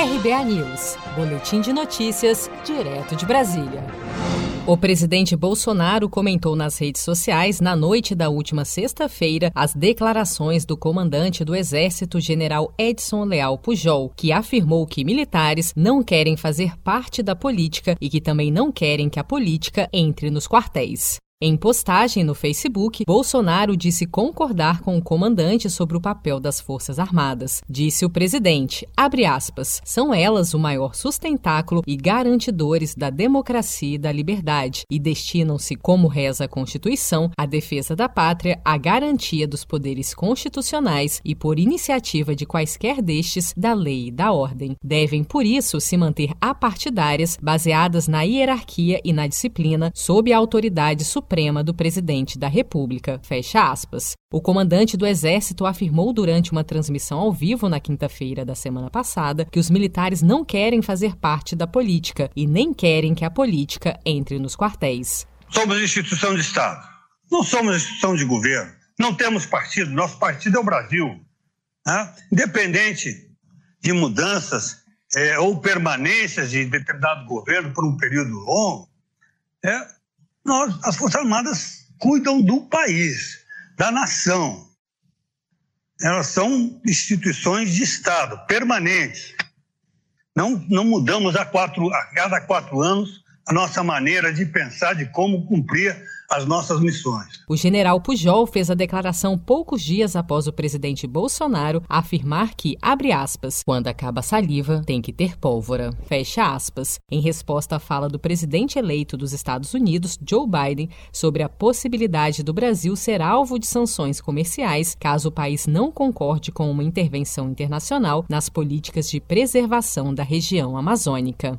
RBA News, Boletim de Notícias, direto de Brasília. O presidente Bolsonaro comentou nas redes sociais, na noite da última sexta-feira, as declarações do comandante do Exército, general Edson Leal Pujol, que afirmou que militares não querem fazer parte da política e que também não querem que a política entre nos quartéis. Em postagem no Facebook, Bolsonaro disse concordar com o comandante sobre o papel das Forças Armadas. Disse o presidente, aspas, são elas o maior sustentáculo e garantidores da democracia e da liberdade e destinam-se, como reza a Constituição, à defesa da pátria, à garantia dos poderes constitucionais e, por iniciativa de quaisquer destes, da lei e da ordem. Devem, por isso, se manter apartidárias, baseadas na hierarquia e na disciplina, sob a autoridade suprema Suprema do Presidente da República. Fecha aspas. O comandante do Exército afirmou durante uma transmissão ao vivo na quinta-feira da semana passada que os militares não querem fazer parte da política e nem querem que a política entre nos quartéis. Somos instituição de Estado, não somos instituição de governo, não temos partido, nosso partido é o Brasil. Né? Independente de mudanças é, ou permanências de determinado governo por um período longo, é, nós, as Forças Armadas cuidam do país, da nação. Elas são instituições de Estado, permanentes. Não, não mudamos a, quatro, a cada quatro anos a nossa maneira de pensar de como cumprir as nossas missões. O general Pujol fez a declaração poucos dias após o presidente Bolsonaro afirmar que, abre aspas, quando acaba a saliva, tem que ter pólvora, fecha aspas, em resposta à fala do presidente eleito dos Estados Unidos, Joe Biden, sobre a possibilidade do Brasil ser alvo de sanções comerciais caso o país não concorde com uma intervenção internacional nas políticas de preservação da região amazônica.